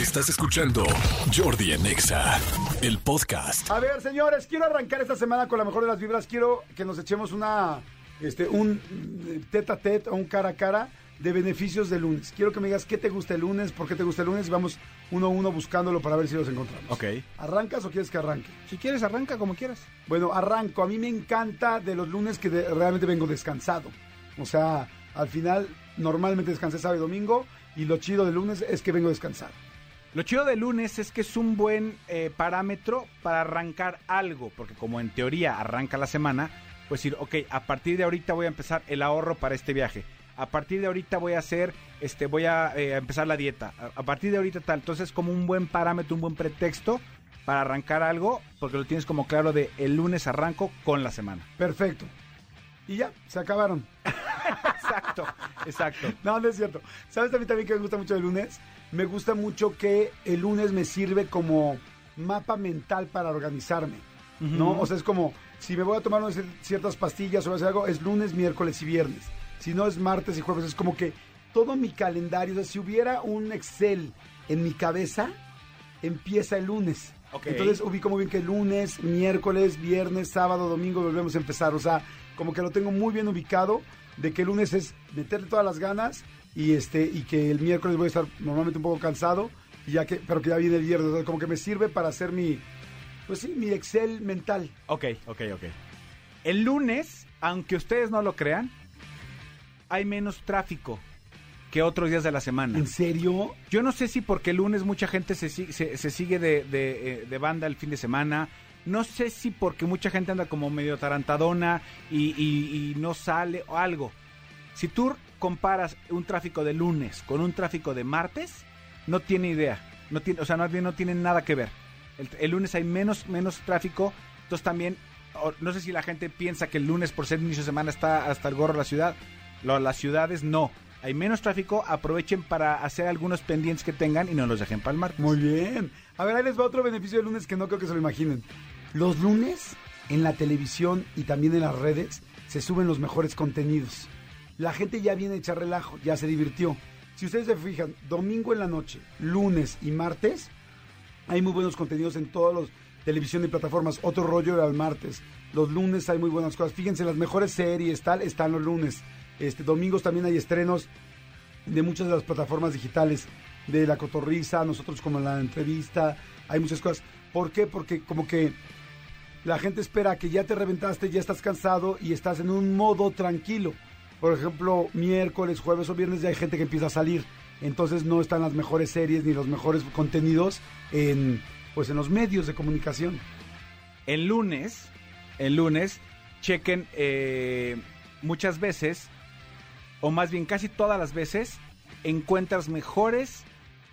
Estás escuchando Jordi en Exa, el podcast. A ver, señores, quiero arrancar esta semana con la mejor de las vibras. Quiero que nos echemos una, este, un tete a tete o un cara a cara de beneficios del lunes. Quiero que me digas qué te gusta el lunes, por qué te gusta el lunes. y Vamos uno a uno buscándolo para ver si los encontramos. Ok. ¿Arrancas o quieres que arranque? Si quieres, arranca como quieras. Bueno, arranco. A mí me encanta de los lunes que de- realmente vengo descansado. O sea, al final normalmente descansé sábado y domingo y lo chido del lunes es que vengo descansado. Lo chido de lunes es que es un buen eh, parámetro para arrancar algo, porque como en teoría arranca la semana, pues decir, ok, a partir de ahorita voy a empezar el ahorro para este viaje. A partir de ahorita voy a hacer, este, voy a eh, empezar la dieta. A, a partir de ahorita tal. Entonces, como un buen parámetro, un buen pretexto para arrancar algo, porque lo tienes como claro de el lunes arranco con la semana. Perfecto. Y ya, se acabaron. Exacto, exacto. No, no es cierto. ¿Sabes también, también que me gusta mucho el lunes? Me gusta mucho que el lunes me sirve como mapa mental para organizarme. ¿No? O sea, es como, si me voy a tomar ciertas pastillas o hacer algo, es lunes, miércoles y viernes. Si no, es martes y jueves. Es como que todo mi calendario, o sea, si hubiera un Excel en mi cabeza, empieza el lunes. Entonces ubico muy bien que lunes, miércoles, viernes, sábado, domingo volvemos a empezar. O sea, como que lo tengo muy bien ubicado de que el lunes es meterle todas las ganas y este y que el miércoles voy a estar normalmente un poco cansado y ya que pero que ya viene el viernes. Sea, como que me sirve para hacer mi pues sí, mi Excel mental. Ok, ok, ok. El lunes, aunque ustedes no lo crean, hay menos tráfico que otros días de la semana. ¿En serio? Yo no sé si porque el lunes mucha gente se, se, se sigue de, de, eh, de banda el fin de semana. No sé si porque mucha gente anda como medio tarantadona y, y- y no sale o algo. Si tú comparas un tráfico de lunes con un tráfico de martes, no tiene idea. No tiene, o sea, no, no tienen nada que ver. El, lunes hay menos, menos tráfico. Entonces también, no sé si la gente piensa que el lunes por ser inicio de semana está hasta el gorro la ciudad. Las ciudades no. Hay menos tráfico, aprovechen para hacer algunos pendientes que tengan y no los dejen martes. Muy bien. A ver, ahí les va otro beneficio del lunes que no creo que se lo imaginen. Los lunes en la televisión y también en las redes se suben los mejores contenidos. La gente ya viene a echar relajo, ya se divirtió. Si ustedes se fijan, domingo en la noche, lunes y martes, hay muy buenos contenidos en todos los televisión y plataformas. Otro rollo era el martes. Los lunes hay muy buenas cosas. Fíjense, las mejores series, tal, están los lunes. Este, domingos también hay estrenos de muchas de las plataformas digitales de la cotorriza, nosotros como la entrevista, hay muchas cosas. ¿Por qué? Porque como que la gente espera que ya te reventaste, ya estás cansado y estás en un modo tranquilo. Por ejemplo, miércoles, jueves o viernes ya hay gente que empieza a salir. Entonces no están las mejores series ni los mejores contenidos en pues en los medios de comunicación. El lunes, el lunes, chequen eh, muchas veces, o más bien casi todas las veces, encuentras mejores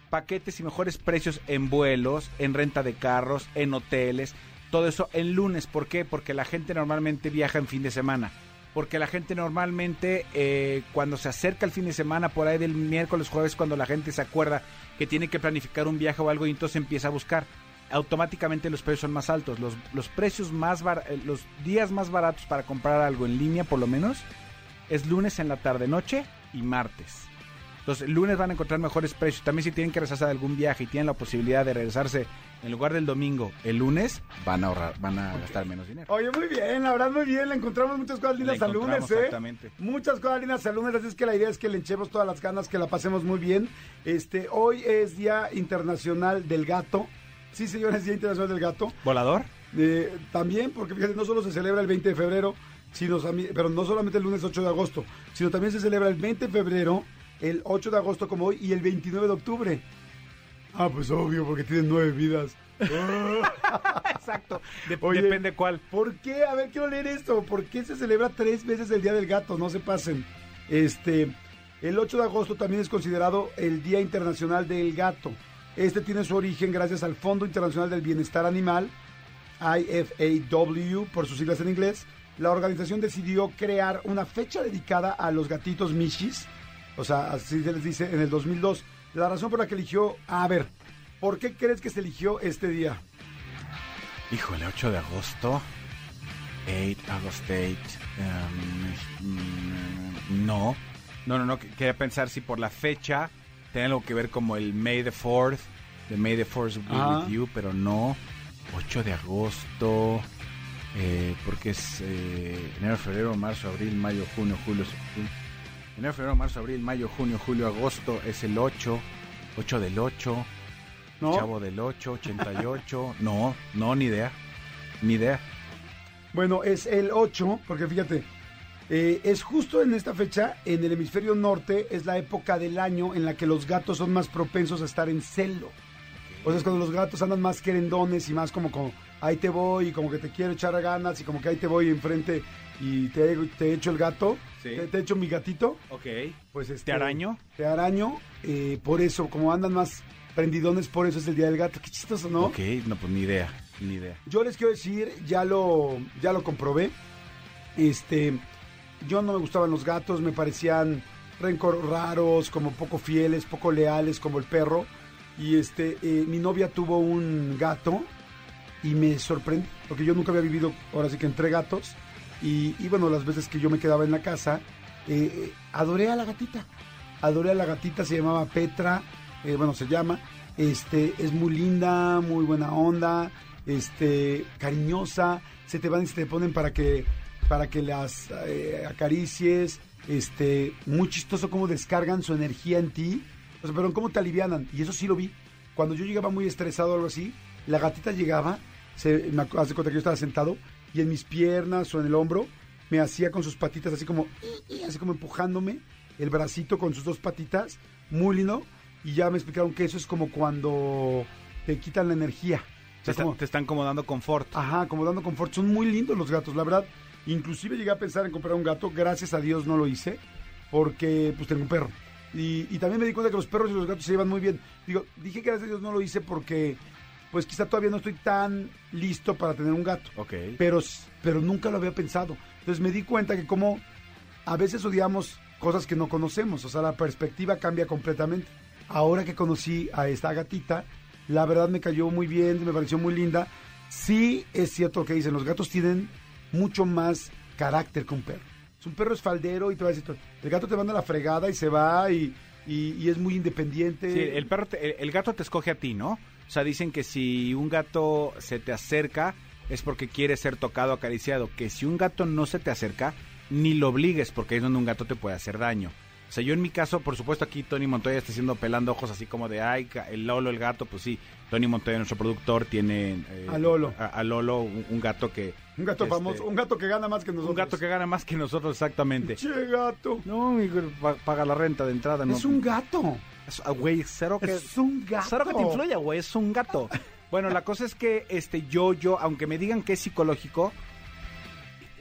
paquetes y mejores precios en vuelos, en renta de carros, en hoteles, todo eso en lunes. ¿Por qué? Porque la gente normalmente viaja en fin de semana. Porque la gente normalmente, eh, cuando se acerca el fin de semana, por ahí del miércoles, jueves, cuando la gente se acuerda que tiene que planificar un viaje o algo y entonces empieza a buscar automáticamente los precios son más altos. Los, los precios más bar- eh, los días más baratos para comprar algo en línea, por lo menos, es lunes en la tarde, noche y martes. Entonces, el lunes van a encontrar mejores precios. También si tienen que regresarse de algún viaje y tienen la posibilidad de regresarse en lugar del domingo, el lunes, van a ahorrar, van a gastar menos dinero. Oye, muy bien, la verdad, muy bien. Le encontramos muchas cosas lindas al lunes, ¿eh? exactamente. Muchas cosas lindas al lunes, así es que la idea es que le echemos todas las ganas, que la pasemos muy bien. Este, hoy es Día Internacional del Gato. Sí, señores, Día Internacional del Gato. ¿Volador? Eh, también, porque fíjate, no solo se celebra el 20 de febrero, sino, pero no solamente el lunes 8 de agosto, sino también se celebra el 20 de febrero, el 8 de agosto como hoy y el 29 de octubre. Ah, pues obvio, porque tienen nueve vidas. Exacto. De- Oye. depende cuál. ¿Por qué? A ver, quiero leer esto. ¿Por qué se celebra tres veces el Día del Gato? No se pasen. Este, el 8 de agosto también es considerado el Día Internacional del Gato. Este tiene su origen gracias al Fondo Internacional del Bienestar Animal, IFAW, por sus siglas en inglés. La organización decidió crear una fecha dedicada a los gatitos Mishis. O sea, así se les dice en el 2002. La razón por la que eligió... A ver, ¿por qué crees que se eligió este día? Híjole, 8 de agosto. 8, August 8. um, no. No, no, no. que- Quería pensar si por la fecha tiene algo que ver como el May the 4th. de May the Force Be Ajá. With You, pero no. 8 de agosto, eh, porque es eh, enero, febrero, marzo, abril, mayo, junio, julio, julio. Enero, febrero, marzo, abril, mayo, junio, julio, agosto es el 8, 8 del 8, ¿no? Chavo del 8, 88. no, no, ni idea, ni idea. Bueno, es el 8, porque fíjate, eh, es justo en esta fecha, en el hemisferio norte, es la época del año en la que los gatos son más propensos a estar en celo. O sea, es cuando los gatos andan más querendones y más como, como ahí te voy y como que te quiero echar ganas y como que ahí te voy enfrente y te, te echo el gato, Sí. te, te echo mi gatito, Ok. pues este, ¿Te araño? Te araño, eh, por eso, como andan más prendidones, por eso es el Día del Gato. Qué chistoso, ¿no? Ok, no, pues ni idea, ni idea. Yo les quiero decir, ya lo, ya lo comprobé. Este, yo no me gustaban los gatos, me parecían rencor raros, como poco fieles, poco leales, como el perro. Y este, eh, mi novia tuvo un gato y me sorprendió, porque yo nunca había vivido, ahora sí que entre gatos. Y, y bueno, las veces que yo me quedaba en la casa, eh, eh, adoré a la gatita. Adoré a la gatita, se llamaba Petra, eh, bueno, se llama. Este, es muy linda, muy buena onda, este, cariñosa. Se te van y se te ponen para que, para que las acaricies. Este, muy chistoso cómo descargan su energía en ti. O sea, pero cómo te alivianan. Y eso sí lo vi. Cuando yo llegaba muy estresado o algo así, la gatita llegaba, se, me ac- hace cuenta que yo estaba sentado, y en mis piernas o en el hombro, me hacía con sus patitas así como, "Y", y", así como empujándome el bracito con sus dos patitas, muy lindo. Y ya me explicaron que eso es como cuando te quitan la energía. O Te, está- como- te están como dando confort. Ajá, como dando confort. Son muy lindos los gatos, la verdad. Inclusive llegué a pensar en comprar un gato. Gracias a Dios no lo hice. Porque pues tengo un perro. Y, y también me di cuenta que los perros y los gatos se llevan muy bien. Digo, dije que gracias a Dios no lo hice porque pues quizá todavía no estoy tan listo para tener un gato. Ok. Pero, pero nunca lo había pensado. Entonces me di cuenta que como a veces odiamos cosas que no conocemos. O sea, la perspectiva cambia completamente. Ahora que conocí a esta gatita, la verdad me cayó muy bien, me pareció muy linda. Sí es cierto lo que dicen, los gatos tienen mucho más carácter que un perro. Un perro es faldero y te va a decir, el gato te manda la fregada y se va y, y- es muy independiente. Sí, el perro, te- el, el gato te escoge a ti, ¿no? O sea, dicen que si un gato se te acerca es porque quiere ser tocado, acariciado. Que si un gato no se te acerca, ni lo obligues, porque es donde un gato te puede hacer daño. O sea, yo en mi caso, por supuesto, aquí Tony Montoya está haciendo pelando ojos así como de, ay, el Lolo, el gato, pues sí. Tony Montoya, nuestro productor, tiene... eh, A Lolo. A, a Lolo, un, un gato que... un gato este, famoso, un gato que gana más que nosotros. Un gato que gana más que nosotros, exactamente. Che, gato. No, paga la renta de entrada. no. Es un gato. Es- ah, Güey, cero que... Es un gato. Cero que te influya, güey, es un gato. Bueno, la cosa es que este yo, yo, aunque me digan que es psicológico,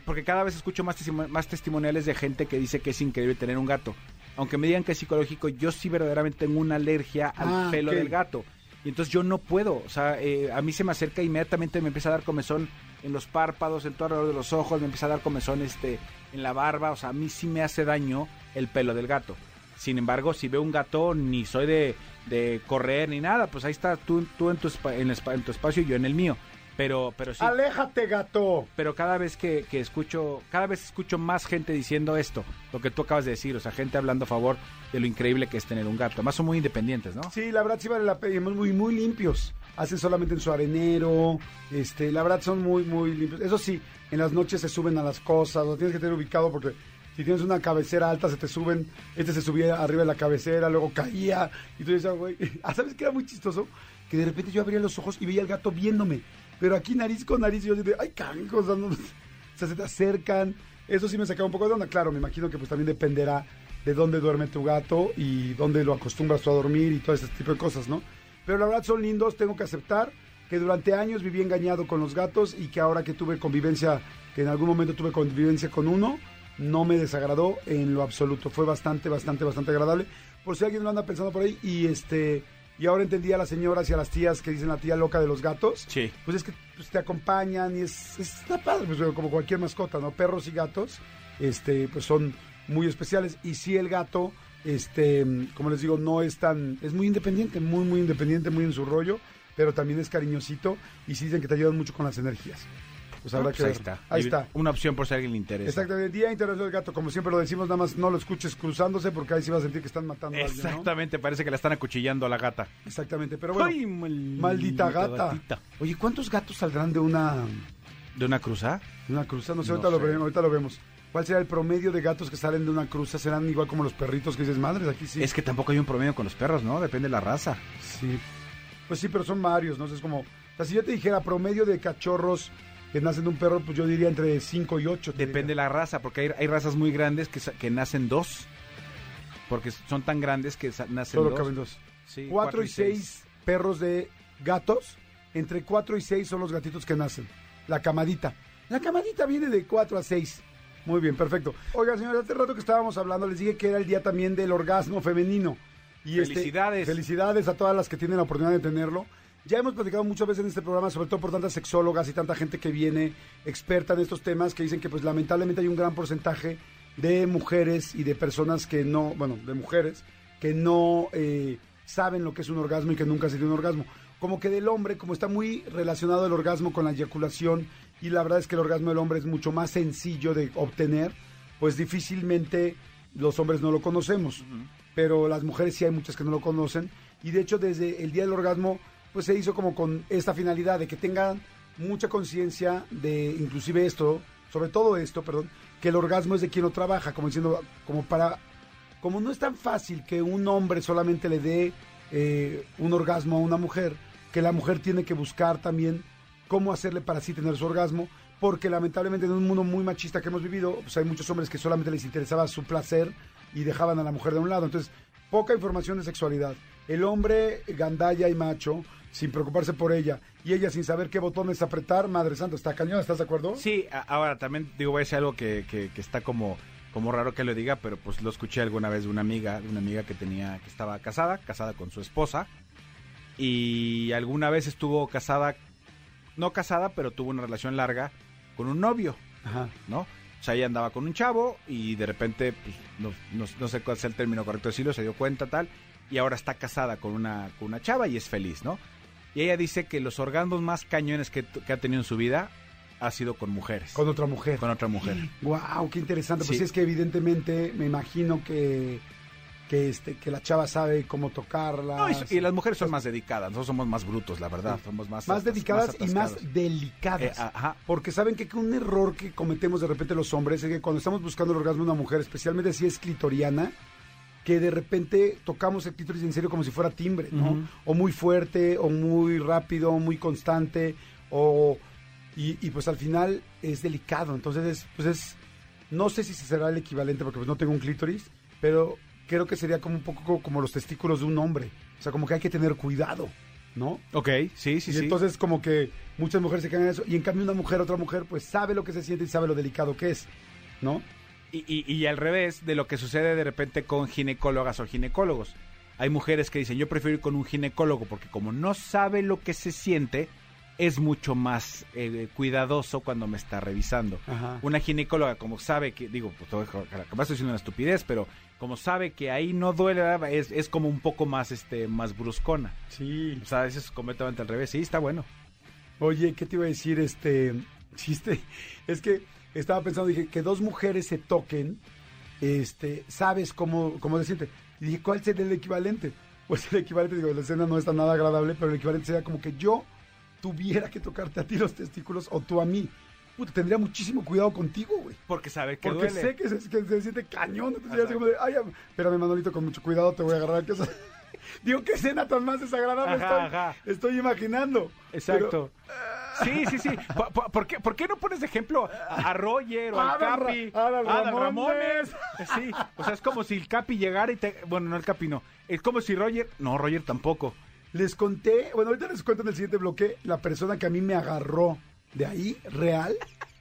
porque cada vez escucho más, más testimoniales de gente que dice que es increíble tener un gato. Aunque me digan que es psicológico, yo sí verdaderamente tengo una alergia al Ah, pelo del gato. Y entonces yo no puedo, o sea, eh, a mí se me acerca e inmediatamente me empieza a dar comezón en los párpados, en todo alrededor de los ojos, me empieza a dar comezón este, en la barba, o sea, a mí sí me hace daño el pelo del gato. Sin embargo, si veo un gato, ni soy de, de correr ni nada, pues ahí está tú, tú en, tu, en, el en tu espacio y yo en el mío. Pero, pero sí. Aléjate, gato. Pero cada vez que, que escucho, cada vez escucho más gente diciendo esto, lo que tú acabas de decir, o sea, gente hablando a favor de lo increíble que es tener un gato. Además son muy independientes, ¿no? Sí, la verdad sí vale la pena. Muy, muy limpios. Hacen solamente en su arenero. Este, la verdad son muy, muy limpios. Eso sí, en las noches se suben a las cosas. Lo tienes que tener ubicado porque si tienes una cabecera alta se te suben. Este se subía arriba de la cabecera, luego caía. Y tú dices, "Ah, güey. Ah, ¿Sabes qué era muy chistoso? Que de repente yo abría los ojos y veía al gato viéndome. Pero aquí nariz con nariz yo dije, ay, canijos. O se te acercan. Eso sí me sacaba un poco de onda. Claro, me imagino que pues también dependerá de dónde duerme tu gato y dónde lo acostumbras tú a dormir y todo ese tipo de cosas, ¿no? Pero la verdad son lindos, tengo que aceptar que durante años viví engañado con los gatos y que ahora que tuve convivencia, que en algún momento tuve convivencia con uno, no me desagradó en lo absoluto. Fue bastante, bastante, bastante agradable. Por si alguien lo anda pensando por ahí y este... Y ahora entendí a las señoras y a las tías que dicen la tía loca de los gatos. Sí. Pues es que pues, te acompañan y es, es- está padre, pues, como cualquier mascota, ¿no? Perros y gatos, este, pues son muy especiales. Y sí, el gato, este, como les digo, no es tan, es muy independiente, muy, muy independiente, muy en su rollo, pero también es cariñosito y sí dicen que te ayudan mucho con las energías. Pues habrá Pues que ahí ver. está. Ahí está. Una opción por si a alguien le interesa. Exactamente, Día Internacional del Gato, como siempre lo decimos, nada más no lo escuches cruzándose porque ahí sí vas a sentir que están matando a alguien, ¿no? Exactamente, parece que la están acuchillando a la gata. Exactamente, pero bueno, Ay, mal- maldita gata. Oye, ¿cuántos gatos saldrán de una, ¿De una cruza? de una cruza? No sé, No Lo ahorita lo vemos. ¿Cuál será el promedio de gatos que salen de una cruza? ¿Serán igual como los perritos que dices, madres? Aquí sí. Es que tampoco hay un promedio con los perros, ¿no? Depende de la raza. Sí. Pues sí, pero son varios, ¿no? Es como... O sea, si yo te dijera promedio de cachorros que nacen de un perro, pues yo diría entre 5 y 8. Depende de la raza, porque hay, hay razas muy grandes que, que nacen dos. Porque son tan grandes que nacen Solo dos. caben dos. Sí, 4 y 6 perros de gatos. Entre 4 y 6 son los gatitos que nacen. La camadita. La camadita viene de 4 a 6. Muy bien, perfecto. Oiga, señores, hace rato que estábamos hablando, les dije que era el día también del orgasmo femenino. Y este, Felicidades. felicidades a todas las que tienen la oportunidad de tenerlo. Ya hemos platicado muchas veces en este programa, sobre todo por tantas sexólogas y tanta gente que viene experta en estos temas, que dicen que pues lamentablemente hay un gran porcentaje de mujeres y de personas que no, bueno, de mujeres, que no eh, saben lo que es un orgasmo y que nunca se dio un orgasmo. Como que del hombre, como está muy relacionado el orgasmo con la eyaculación, y la verdad es que el orgasmo del hombre es mucho más sencillo de obtener, pues difícilmente los hombres no lo conocemos. Pero las mujeres sí hay muchas que no lo conocen. Y de hecho, desde el día del orgasmo, pues se hizo como con esta finalidad de que tengan mucha conciencia de inclusive esto, sobre todo esto, perdón, que el orgasmo es de quien lo trabaja, como diciendo, como para, como no es tan fácil que un hombre solamente le dé eh, un orgasmo a una mujer, que la mujer tiene que buscar también cómo hacerle para así tener su orgasmo, porque lamentablemente en un mundo muy machista que hemos vivido, pues hay muchos hombres que solamente les interesaba su placer y dejaban a la mujer de un lado. Entonces, poca información de sexualidad. El hombre gandalla y macho, sin preocuparse por ella, y ella sin saber qué botones apretar, madre santa, está cañón, ¿estás de acuerdo? Sí, ahora también digo, voy a decir algo que, que- que está como, como raro que lo diga, pero pues lo escuché alguna vez de una amiga, de una amiga que tenía, que estaba casada, casada con su esposa, y alguna vez estuvo casada, no casada, pero tuvo una relación larga con un novio, Ajá. ¿no? O sea, ella andaba con un chavo y de repente, pues, no, no- no sé cuál es el término correcto de decirlo, se dio cuenta tal, y ahora está casada con una, con una chava y es feliz, ¿no? Y ella dice que los orgasmos más cañones que, que ha tenido en su vida ha sido con mujeres. Con otra mujer. Con otra mujer. Wow, qué interesante. Pues Sí. es que evidentemente me imagino que que este que la chava sabe cómo tocarla. No, y, y las mujeres son más dedicadas, nosotros somos más brutos, la verdad. Somos más, más dedicadas y más delicadas. Eh, ajá. Porque saben que un error que cometemos de repente los hombres es que cuando estamos buscando el orgasmo de una mujer, especialmente si es clitoriana, que de repente tocamos el clítoris en serio como si fuera timbre, ¿no? O muy fuerte, o muy rápido, o muy constante, o... Y, y pues al final es delicado, entonces es, pues es... No sé si será el equivalente porque pues no tengo un clítoris, pero creo que sería como un poco como, como los testículos de un hombre. O sea, como que hay que tener cuidado, ¿no? Ok, sí, sí, y sí. entonces como que muchas mujeres se quedan en eso y en cambio una mujer, otra mujer, pues sabe lo que se siente y sabe lo delicado que es, ¿no? Y, y- y al revés de lo que sucede de repente con ginecólogas o ginecólogos. Hay mujeres que dicen, yo prefiero ir con un ginecólogo porque como no sabe lo que se siente, es mucho más eh, cuidadoso cuando me está revisando. Ajá. Una ginecóloga, como sabe que, digo, pues todo- capaz estoy diciendo una estupidez, pero como sabe que ahí no duele, es, es como un poco más, este, más bruscona. Sí. O sea, eso es completamente al revés. Sí, está bueno. Oye, ¿qué te iba a decir? Este, chiste, es que estaba pensando, dije, que dos mujeres se toquen, este, ¿sabes cómo, cómo se siente? Y dije, ¿cuál sería el equivalente? Pues el equivalente, digo, la escena no está nada agradable, pero el equivalente sería como que yo tuviera que tocarte a ti los testículos o tú a mí. Puta, tendría muchísimo cuidado contigo, güey. Porque sabe que Porque duele. sé que se, que se siente cañón. Entonces ya como de, ay, am- espérame, Manolito, con mucho cuidado te voy a agarrar. Que Digo, qué escena tan más desagradable Ajá, estoy, ajá. estoy imaginando. Exacto. Sí, sí, sí. ¿Por, qué, por qué no pones de ejemplo a, Roger o al Adal Ra- Capi? Adal Adal Ramones. Sí, o sea, es como si el Capi llegara y te... Bueno, no el Capi no. Es como si Roger... No, Roger tampoco. Les conté, bueno, ahorita les cuento en el siguiente bloque la persona que a mí me agarró de ahí, real.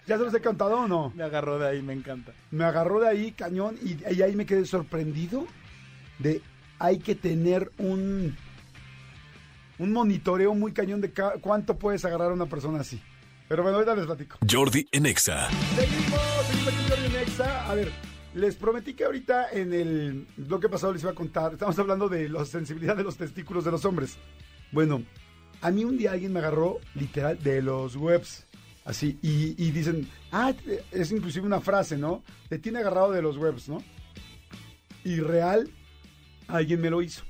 ¿Ya se los he contado o no? Me agarró de ahí, me encanta. Me agarró de ahí, cañón, y, y ahí me quedé sorprendido de hay que tener un un monitoreo muy cañón de ca- cuánto puedes agarrar a una persona así. Pero bueno, ahorita les platico. Jordi en Exa. Seguimos, seguimos aquí Jordi en Exa. A ver, les prometí que ahorita en el bloque pasado les iba a contar. Estamos hablando de la sensibilidad de los testículos de los hombres. Bueno, a mí un día alguien me agarró literal de los webs. Así, y, y dicen, ah, es inclusive una frase, ¿no? Te tiene agarrado de los webs, ¿no? Y real, alguien me lo hizo.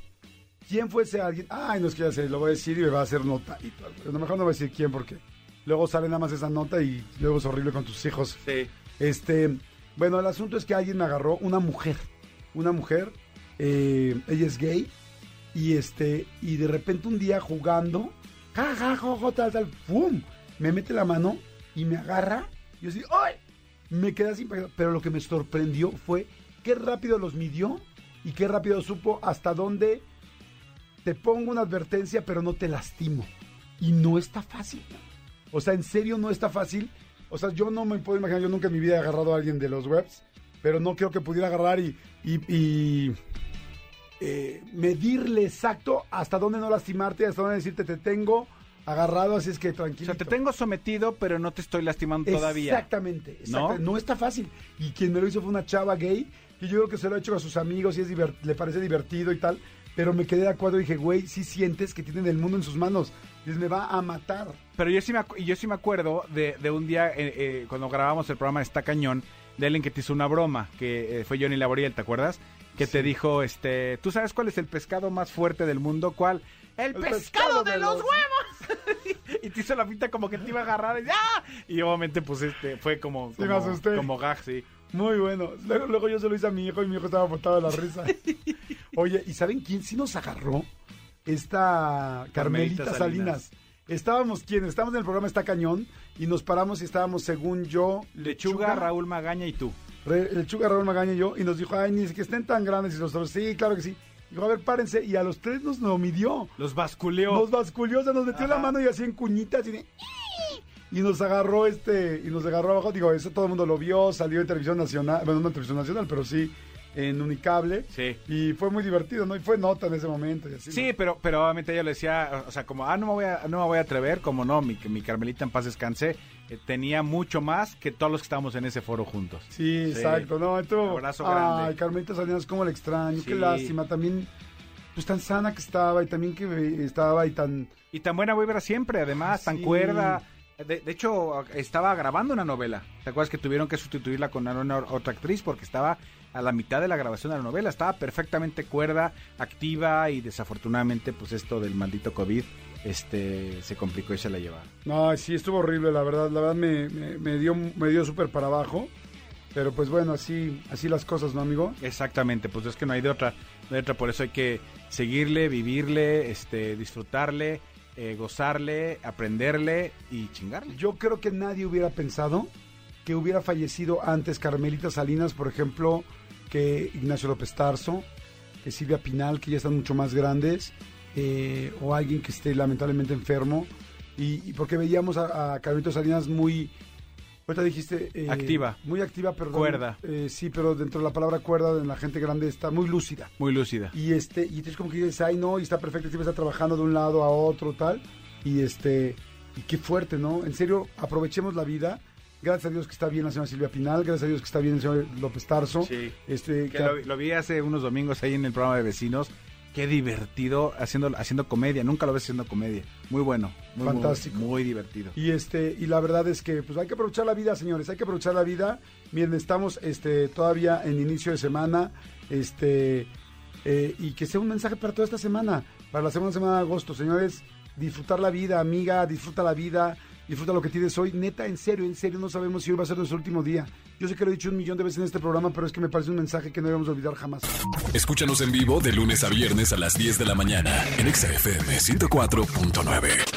¿Quién fue ese alguien? Ay, no es que ya sé, lo voy a decir y me va a hacer nota. Y a lo mejor no voy a decir quién porque luego sale nada más esa nota y luego es horrible con tus hijos. Sí. Este, bueno, el asunto es que alguien me agarró, una mujer, una mujer, eh, ella es gay, y este, y de repente un día jugando, ja, ja, ja, ja, tal, tal, ¡pum! Me mete la mano y me agarra, y yo así, ¡ay! Me quedé así, pero lo que me sorprendió fue qué rápido los midió y qué rápido supo hasta dónde te pongo una advertencia, pero no te lastimo. Y no está fácil. O sea, en serio no está fácil. O sea, yo no me puedo imaginar, yo nunca en mi vida he agarrado a alguien de los webs, pero no creo que pudiera agarrar y, y, y eh, medirle exacto hasta dónde no lastimarte, hasta dónde decirte te tengo agarrado, así es que tranquilo. O sea, te tengo sometido, pero no te estoy lastimando todavía. Exactamente, exactamente. ¿No? está fácil. Y quien me lo hizo fue una chava gay, que yo creo que se lo ha hecho a sus amigos y es le parece divertido y tal. Pero me quedé de acuerdo y dije, güey, sí sientes que tienen el mundo en sus manos. Y me va a matar. Pero yo sí me, yo sí me acuerdo de, de un día, eh, eh, cuando grabamos el programa Está Cañón, de alguien que te hizo una broma, que eh, fue Johnny Laboriel, ¿te acuerdas? Que te dijo, este, ¿tú sabes cuál es el pescado más fuerte del mundo? ¿Cuál? El, pescado, de, los, huevos. y te hizo la pinta como que te iba a agarrar y, ¡ah! y obviamente pues este fue como como, como gag, sí. Muy bueno. Luego, yo se lo hice a mi hijo y mi hijo estaba botado de la risa. Oye, ¿y saben quién sí nos agarró? Esta Carmelita, Salinas. Estábamos, ¿quién? Estábamos en el programa Está Cañón y nos paramos y estábamos, según yo... Lechuga, Raúl Magaña y tú. Lechuga, Raúl Magaña y yo. Y nos dijo, ay, ni que estén tan grandes. Y nosotros, sí, claro que sí. Dijo, a ver, párense. Y a los tres nos lo midió. Los basculeó. Nos basculeó, o sea, nos metió la mano y así en cuñitas y de y nos agarró este, y nos agarró abajo, digo, eso todo el mundo lo vio, salió en televisión nacional, bueno, no en televisión nacional, pero sí en Unicable. Sí. Y fue muy divertido, ¿no? Y fue nota en ese momento. Y así, sí, pero, pero obviamente ella le decía, o sea, como, ah, no me voy a, no me voy a atrever, como no, mi, mi Carmelita en paz descanse, eh, tenía mucho más que todos los que estábamos en ese foro juntos. Sí, exacto, no, esto, Un abrazo grande. Ay, Carmelita Salinas, como la extraño, qué lástima, también, pues tan sana que estaba y también que estaba y tan... Y tan buena vibra siempre, además, tan cuerda de, hecho, estaba grabando una novela. ¿Te acuerdas que tuvieron que sustituirla con una, otra actriz porque estaba a la mitad de la grabación de la novela? Estaba perfectamente cuerda, activa y desafortunadamente, pues esto del maldito COVID este se complicó y se la llevaron. No, sí, estuvo horrible, la verdad. La verdad me, me, dio, me dio súper para abajo. Pero pues bueno, así, así las cosas, ¿no, amigo? Exactamente, pues es que no hay de otra, no hay de otra, por eso hay que seguirle, vivirle, este, disfrutarle eh, gozarle, aprenderle y chingarle. Yo creo que nadie hubiera pensado que hubiera fallecido antes Carmelita Salinas, por ejemplo, que Ignacio López Tarso, que Silvia Pinal, que ya están mucho más grandes, eh, o alguien que esté lamentablemente enfermo. Y, porque veíamos a, a Carmelita Salinas muy Ahorita dijiste... Eh, activa. Muy activa, perdón. Cuerda. Eh, sí, pero dentro de la palabra cuerda, en la gente grande está muy lúcida. Muy lúcida. Y este y es como que dices, ay, no, y está perfecto, siempre está trabajando de un lado a otro, tal. Y este, y qué fuerte, ¿no? En serio, aprovechemos la vida. Gracias a Dios que está bien la señora Silvia Pinal, gracias a Dios que está bien el señor López Tarso. Sí. Este, lo, lo, vi hace unos domingos ahí en el programa de vecinos qué divertido haciendo, haciendo comedia. Nunca lo ves haciendo comedia. Muy bueno. Muy, Fantástico. Muy, divertido. Y este, y la verdad es que pues hay que aprovechar la vida, señores. Hay que aprovechar la vida. Miren, estamos este, todavía en inicio de semana. Este, eh, y que sea un mensaje para toda esta semana. Para la segunda semana de agosto, señores. Disfrutar la vida, amiga, disfruta la vida disfruta lo que tienes hoy. Neta, en serio, en serio, no sabemos si hoy va a ser nuestro último día. Yo sé que lo he dicho un millón de veces en este programa, pero es que me parece un mensaje que no debemos olvidar jamás. Escúchanos en vivo de lunes a viernes a las 10 de la mañana en XFM 104.9.